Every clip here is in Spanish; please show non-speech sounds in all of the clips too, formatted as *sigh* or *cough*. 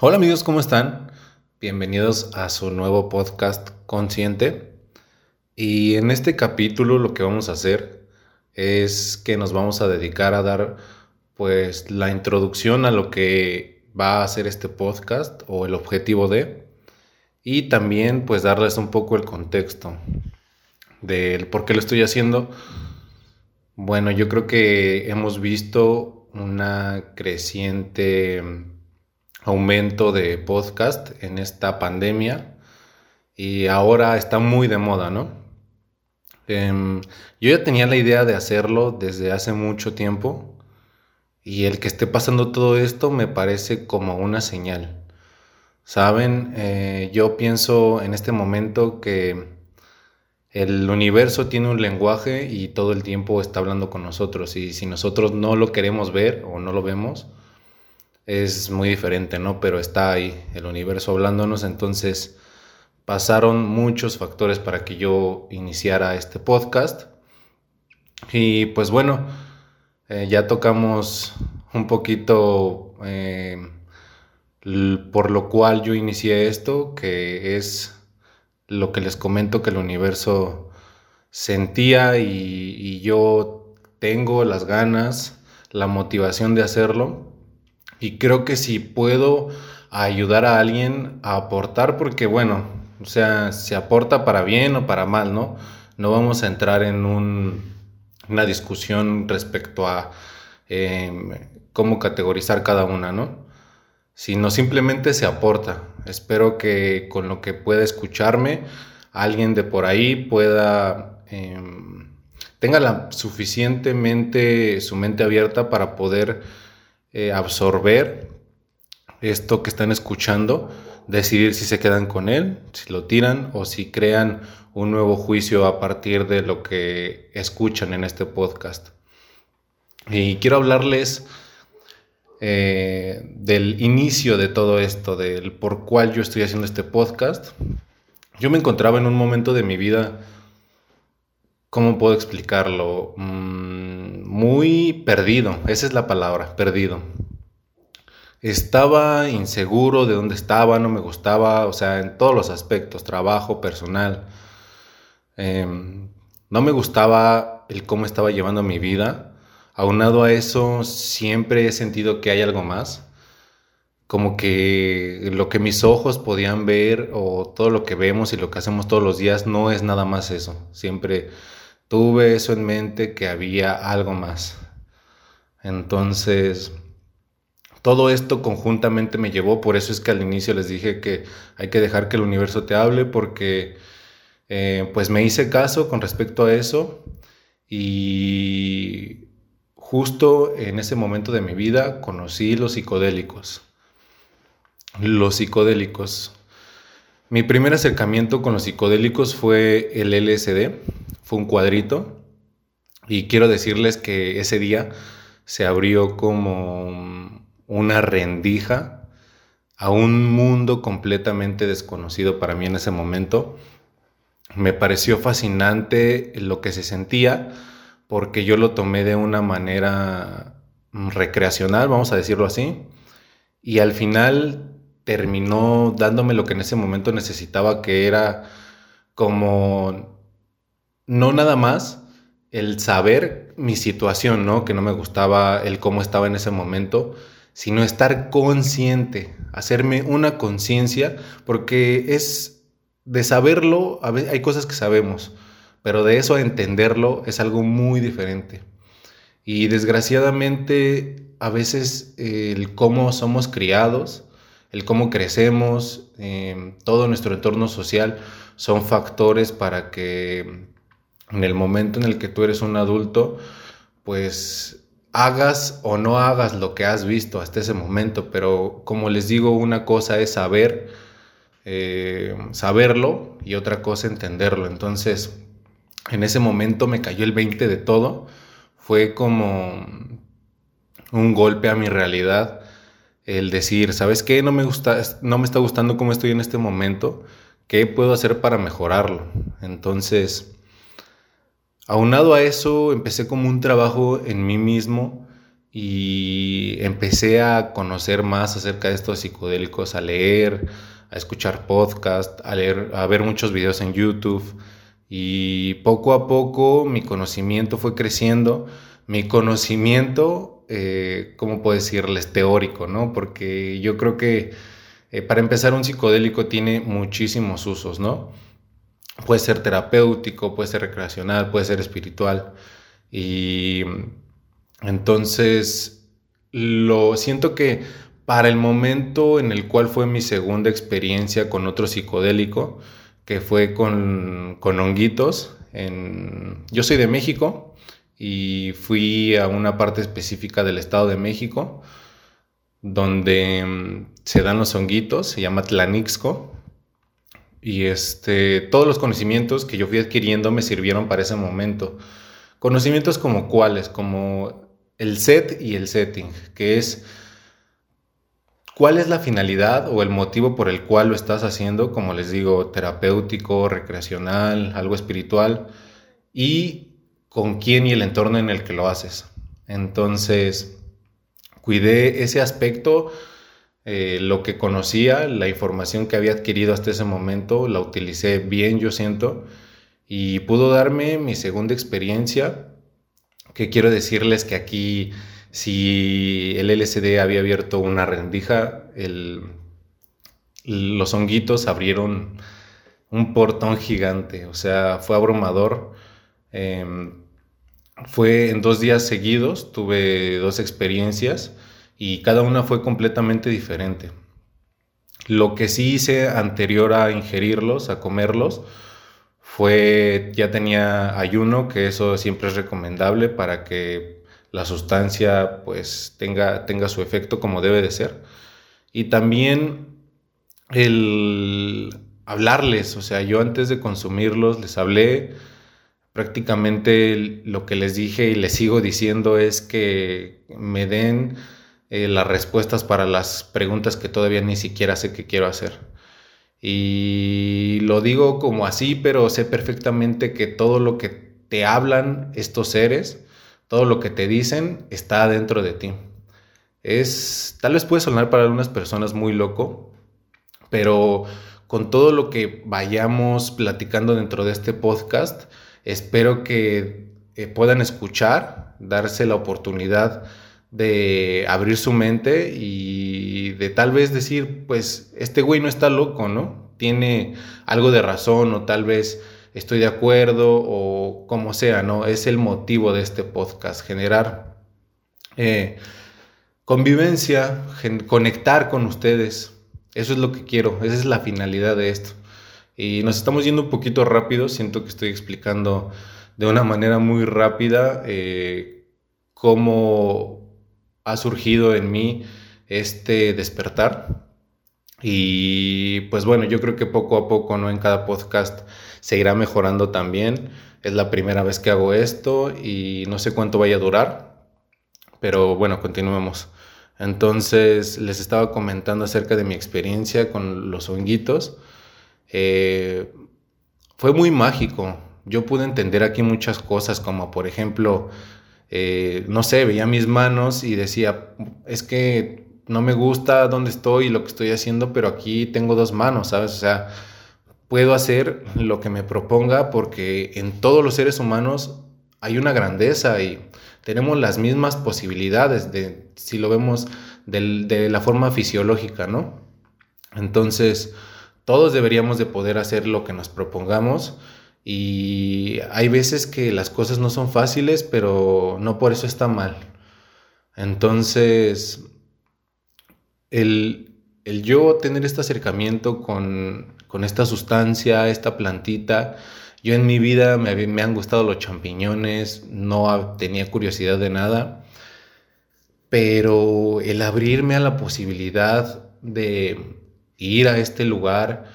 Hola amigos, ¿cómo están? Bienvenidos a su nuevo podcast Consciente. Y en este capítulo lo que vamos a hacer es que nos vamos a dedicar a dar pues la introducción a lo que va a ser este podcast o el objetivo de y también pues darles un poco el contexto del por qué lo estoy haciendo. Bueno, yo creo que hemos visto una creciente aumento de podcast en esta pandemia y ahora está muy de moda, ¿no? Em, yo ya tenía la idea de hacerlo desde hace mucho tiempo y el que esté pasando todo esto me parece como una señal. Saben, eh, yo pienso en este momento que el universo tiene un lenguaje y todo el tiempo está hablando con nosotros y si nosotros no lo queremos ver o no lo vemos, es muy diferente, ¿no? Pero está ahí el universo hablándonos, entonces pasaron muchos factores para que yo iniciara este podcast. Y pues bueno, eh, ya tocamos un poquito eh, por lo cual yo inicié esto, que es lo que les comento que el universo sentía y, y yo tengo las ganas, la motivación de hacerlo y creo que si puedo ayudar a alguien a aportar, porque bueno, o sea, se aporta para bien o para mal, ¿no? No vamos a entrar en una discusión respecto a em, cómo categorizar cada una, ¿no? Sino simplemente se aporta. Espero que con lo que pueda escucharme, alguien de por ahí pueda... Em, tenga suficientemente su mente abierta para poder eh, absorber esto que están escuchando, decidir si se quedan con él, si lo tiran o si crean un nuevo juicio a partir de lo que escuchan en este podcast. Y quiero hablarles eh, del inicio de todo esto, del por cuál yo estoy haciendo este podcast. Yo me encontraba en un momento de mi vida, ¿cómo puedo explicarlo? Mm, muy perdido, esa es la palabra, perdido. Estaba inseguro de dónde estaba, no me gustaba, o sea, en todos los aspectos, trabajo, personal. Em, no me gustaba el cómo estaba llevando mi vida. Aunado a eso, siempre he sentido que hay algo más. Como que lo que mis ojos podían ver o todo lo que vemos y lo que hacemos todos los días no es nada más eso. Siempre tuve eso en mente que había algo más. Entonces, todo esto conjuntamente me llevó, por eso es que al inicio les dije que hay que dejar que el universo te hable, porque eh, pues me hice caso con respecto a eso y justo en ese momento de mi vida conocí los psicodélicos. Los psicodélicos. Mi primer acercamiento con los psicodélicos fue el LSD fue un cuadrito y quiero decirles que ese día se abrió como una rendija a un mundo completamente desconocido para mí en ese momento. Me pareció fascinante lo que se sentía porque yo lo tomé de una manera recreacional, vamos a decirlo así, y al final terminó dándome lo que en ese momento necesitaba, que era como no nada más el saber mi situación, ¿no? Que no me gustaba el cómo estaba en ese momento, sino estar consciente, hacerme una conciencia, porque es de saberlo, hay cosas que sabemos, pero de eso a entenderlo es algo muy diferente. Y desgraciadamente a veces el cómo somos criados, el cómo crecemos, eh, todo nuestro entorno social son factores para que en el momento en el que tú eres un adulto, pues hagas o no hagas lo que has visto hasta ese momento, pero como les digo, una cosa es saber, eh, saberlo y otra cosa entenderlo. Entonces, en ese momento me cayó el 20 de todo, fue como un golpe a mi realidad el decir, ¿sabes qué? No me gusta, no me está gustando cómo estoy en este momento, ¿qué puedo hacer para mejorarlo? Entonces, Aunado a eso, empecé como un trabajo en mí mismo y empecé a conocer más acerca de estos psicodélicos, a leer, a escuchar podcast, a ver muchos videos en YouTube y poco a poco mi conocimiento fue creciendo. Mi conocimiento, eh, ¿cómo puedo decirles? Teórico, ¿no? Porque yo creo que eh, para empezar un psicodélico tiene muchísimos usos, ¿no? Puede ser terapéutico, puede ser recreacional, puede ser espiritual. Y entonces, lo siento que para el momento en el cual fue mi segunda experiencia con otro psicodélico, que fue con, con honguitos, en, yo soy de México y fui a una parte específica del Estado de México, donde mm, se dan los honguitos, se llama Tlanixco, y este, todos los conocimientos que yo fui adquiriendo me sirvieron para ese momento. Conocimientos como cuáles, como el set y el setting, que es cuál es la finalidad o el motivo por el cual lo estás haciendo, como les digo, terapéutico, recreacional, algo espiritual, y con quién y el entorno en el que lo haces. Entonces, cuidé ese aspecto, eh, lo que conocía, la información que había adquirido hasta ese momento, la utilicé bien, yo siento, y pudo darme mi segunda experiencia que quiero decirles que aquí, si el LCD había abierto una rendija, los honguitos abrieron un portón gigante, o sea, fue abrumador. Em, fue en dos días seguidos, tuve dos experiencias y cada una fue completamente diferente. Lo que sí hice anterior a ingerirlos, a comerlos, fue, ya tenía ayuno, que eso siempre es recomendable para que la sustancia pues tenga, tenga su efecto como debe de ser. Y también el hablarles, o sea, yo antes de consumirlos les hablé, prácticamente lo que les dije y les sigo diciendo es que me den eh, las respuestas para las preguntas que todavía ni siquiera sé que quiero hacer. Y lo digo como así, pero sé perfectamente que todo lo que te hablan estos seres, todo lo que te dicen, está dentro de ti. Es, tal vez puede sonar para algunas personas muy loco, pero con todo lo que vayamos platicando dentro de este podcast, espero que eh, puedan escuchar, darse la oportunidad de abrir su mente y de tal vez decir, pues este güey no está loco, ¿no? Tiene algo de razón o tal vez estoy de acuerdo o como sea, ¿no? Es el motivo de este podcast, generar eh, convivencia, conectar con ustedes. Eso es lo que quiero, esa es la finalidad de esto. Y nos estamos yendo un poquito rápido, siento que estoy explicando de una manera muy rápida eh, cómo ha surgido en mí este despertar. Y pues bueno, yo creo que poco a poco, ¿no? En cada podcast se irá mejorando también. Es la primera vez que hago esto y no sé cuánto vaya a durar. Pero bueno, continuemos. Entonces les estaba comentando acerca de mi experiencia con los honguitos. Eh, fue muy mágico. Yo pude entender aquí muchas cosas, como por ejemplo eh, no sé, veía mis manos y decía, es que no me gusta dónde estoy y lo que estoy haciendo, pero aquí tengo dos manos, ¿sabes? O sea, puedo hacer lo que me proponga porque en todos los seres humanos hay una grandeza y tenemos las mismas posibilidades de, si lo vemos de la forma fisiológica, ¿no? Entonces, todos deberíamos de poder hacer lo que nos propongamos y hay veces que las cosas no son fáciles, pero no por eso está mal. Entonces, el, yo tener este acercamiento con, esta sustancia, esta plantita, yo en mi vida me, me han gustado los champiñones, no tenía curiosidad de nada, pero el abrirme a la posibilidad de ir a este lugar,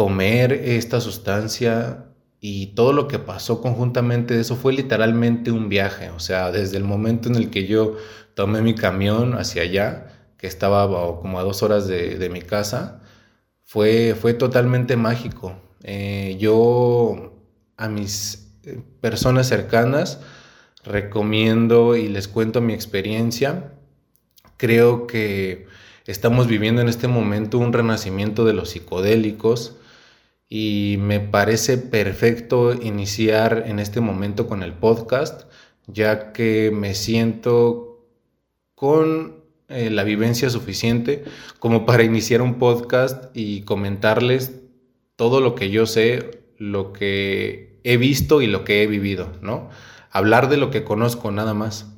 comer esta sustancia y todo lo que pasó conjuntamente de eso fue literalmente un viaje. O sea, desde el momento en el que yo tomé mi camión hacia allá, que estaba como a dos horas de, mi casa, fue, fue totalmente mágico. Eh, yo a mis eh, personas cercanas recomiendo y les cuento mi experiencia. Creo que estamos viviendo en este momento un renacimiento de los psicodélicos y me parece perfecto iniciar en este momento con el podcast, ya que me siento con eh, la vivencia suficiente como para iniciar un podcast y comentarles todo lo que yo sé, lo que he visto y lo que he vivido, ¿no? Hablar de lo que conozco nada más.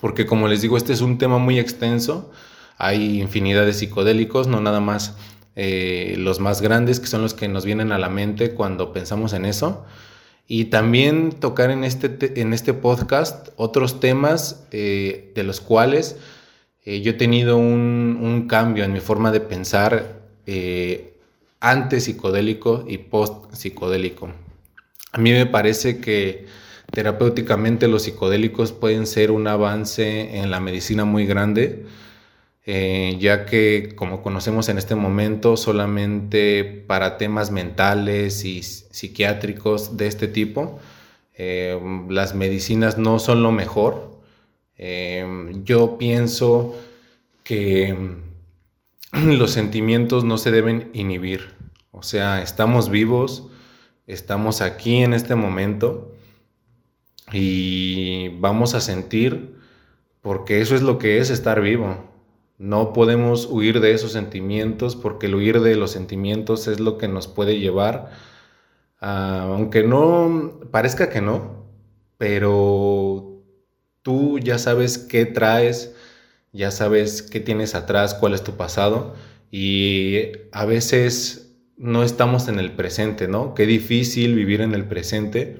Porque como les digo, este es un tema muy extenso, hay infinidad de psicodélicos, no nada más eh, los más grandes, que son los que nos vienen a la mente cuando pensamos en eso. Y también tocar en este, en este podcast otros temas eh, de los cuales eh, yo he tenido un, un, cambio en mi forma de pensar antes psicodélico y post psicodélico. A mí me parece que terapéuticamente los psicodélicos pueden ser un avance en la medicina muy grande eh, ya que como conocemos en este momento solamente para temas mentales y psiquiátricos de este tipo, eh, las medicinas no son lo mejor. Eh, yo pienso que *clears throat* los sentimientos no se deben inhibir. O sea, estamos vivos, estamos aquí en este momento y vamos a sentir porque eso es lo que es estar vivo. No podemos huir de esos sentimientos porque el huir de los sentimientos es lo que nos puede llevar, aunque no parezca que no, pero tú ya sabes qué traes, ya sabes qué tienes atrás, cuál es tu pasado y a veces no estamos en el presente, ¿no? Qué difícil vivir en el presente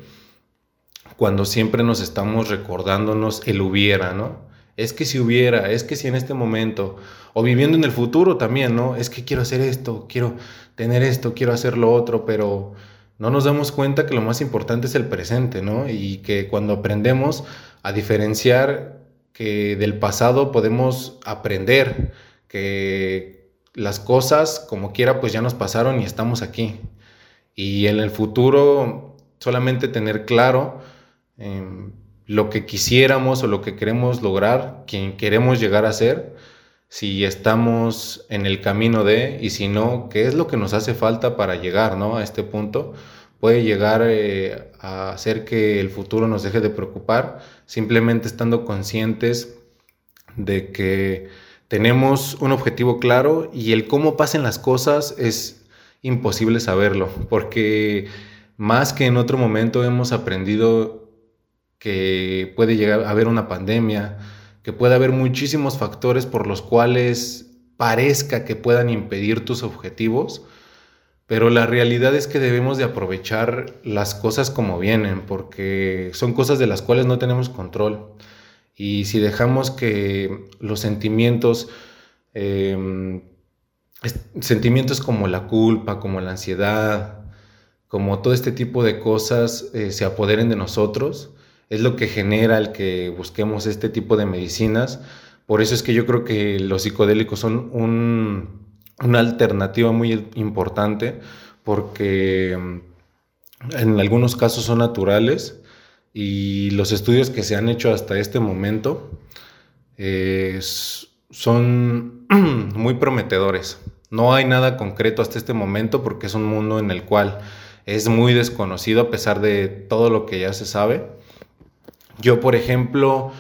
cuando siempre nos estamos recordándonos el hubiera, ¿no? Es que si hubiera, es que si en este momento, o viviendo en el futuro también, ¿no? Es que quiero hacer esto, quiero tener esto, quiero hacer lo otro, pero no nos damos cuenta que lo más importante es el presente, ¿no? Y que cuando aprendemos a diferenciar que del pasado podemos aprender, que las cosas como quiera pues ya nos pasaron y estamos aquí. Y en el futuro solamente tener claro... Em, lo que quisiéramos o lo que queremos lograr, quien queremos llegar a ser, si estamos en el camino de y si no, qué es lo que nos hace falta para llegar ¿no? a este punto. Puede llegar eh, a hacer que el futuro nos deje de preocupar, simplemente estando conscientes de que tenemos un objetivo claro y el cómo pasen las cosas es imposible saberlo, porque más que en otro momento hemos aprendido que puede llegar a haber una pandemia, que puede haber muchísimos factores por los cuales parezca que puedan impedir tus objetivos, pero la realidad es que debemos de aprovechar las cosas como vienen, porque son cosas de las cuales no tenemos control. Y si dejamos que los sentimientos, em, sentimientos como la culpa, como la ansiedad, como todo este tipo de cosas eh, se apoderen de nosotros, es lo que genera el que busquemos este tipo de medicinas. Por eso es que yo creo que los psicodélicos son una alternativa muy importante porque mm, en algunos casos son naturales y los estudios que se han hecho hasta este momento eh, son *clears throat* muy prometedores. No hay nada concreto hasta este momento porque es un mundo en el cual es muy desconocido a pesar de todo lo que ya se sabe. Yo, por ejemplo,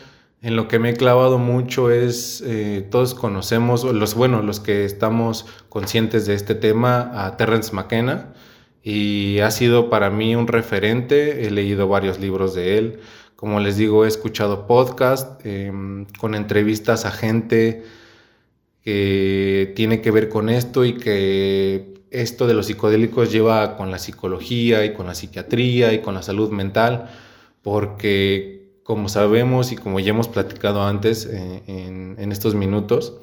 en lo que me he clavado mucho es, eh, todos conocemos, los, bueno, los que estamos conscientes de este tema, a Terrence McKenna, y ha sido para mí un referente, he leído varios libros de él, como les digo, he escuchado podcasts em, con entrevistas a gente que tiene que ver con esto y que esto de los psicodélicos lleva con la psicología y con la psiquiatría y con la salud mental, porque como sabemos y como ya hemos platicado antes eh, en, estos minutos,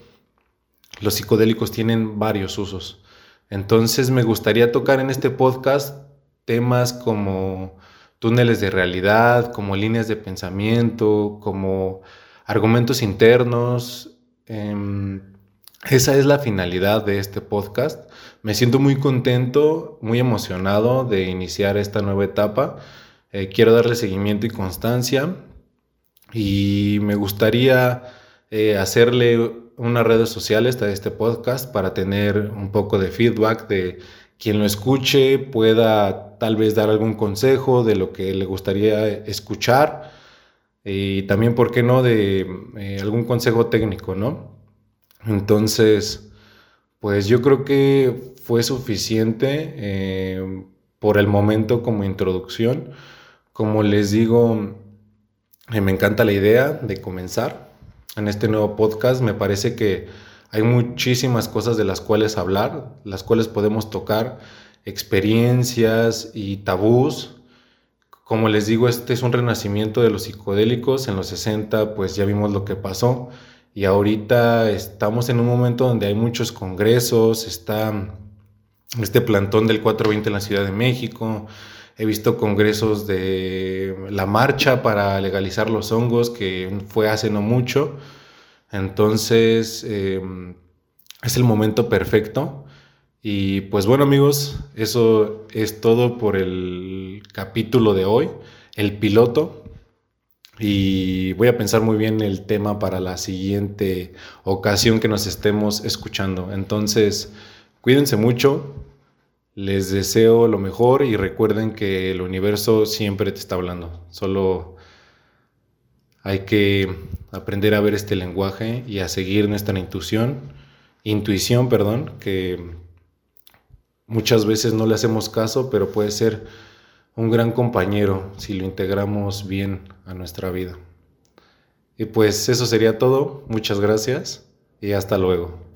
los psicodélicos tienen varios usos. Entonces me gustaría tocar en este podcast temas como túneles de realidad, como líneas de pensamiento, como argumentos internos. Em, esa es la finalidad de este podcast. Me siento muy contento, muy emocionado de iniciar esta nueva etapa. Eh, quiero darle seguimiento y constancia y me gustaría eh, hacerle unas redes sociales a este podcast para tener un poco de feedback de quien lo escuche pueda tal vez dar algún consejo de lo que le gustaría escuchar y también, ¿por qué no?, de eh, algún consejo técnico, ¿no? Entonces, pues yo creo que fue suficiente eh, por el momento como introducción. Como les digo, eh, me encanta la idea de comenzar en este nuevo podcast. Me parece que hay muchísimas cosas de las cuales hablar, las cuales podemos tocar, experiencias y tabús. Como les digo, este es un renacimiento de los psicodélicos. En los 60 pues ya vimos lo que pasó y ahorita estamos en un momento donde hay muchos congresos, está este plantón del 420 en la Ciudad de México, he visto congresos de la marcha para legalizar los hongos que fue hace no mucho. Entonces, em, es el momento perfecto. Y pues bueno amigos, eso es todo por el capítulo de hoy, el piloto. Y voy a pensar muy bien el tema para la siguiente ocasión que nos estemos escuchando. Entonces, cuídense mucho, les deseo lo mejor y recuerden que el universo siempre te está hablando. Solo hay que aprender a ver este lenguaje y a seguir nuestra intuición, intuición, perdón, que muchas veces no le hacemos caso, pero puede ser un gran compañero si lo integramos bien a nuestra vida. Y pues eso sería todo. Muchas gracias y hasta luego.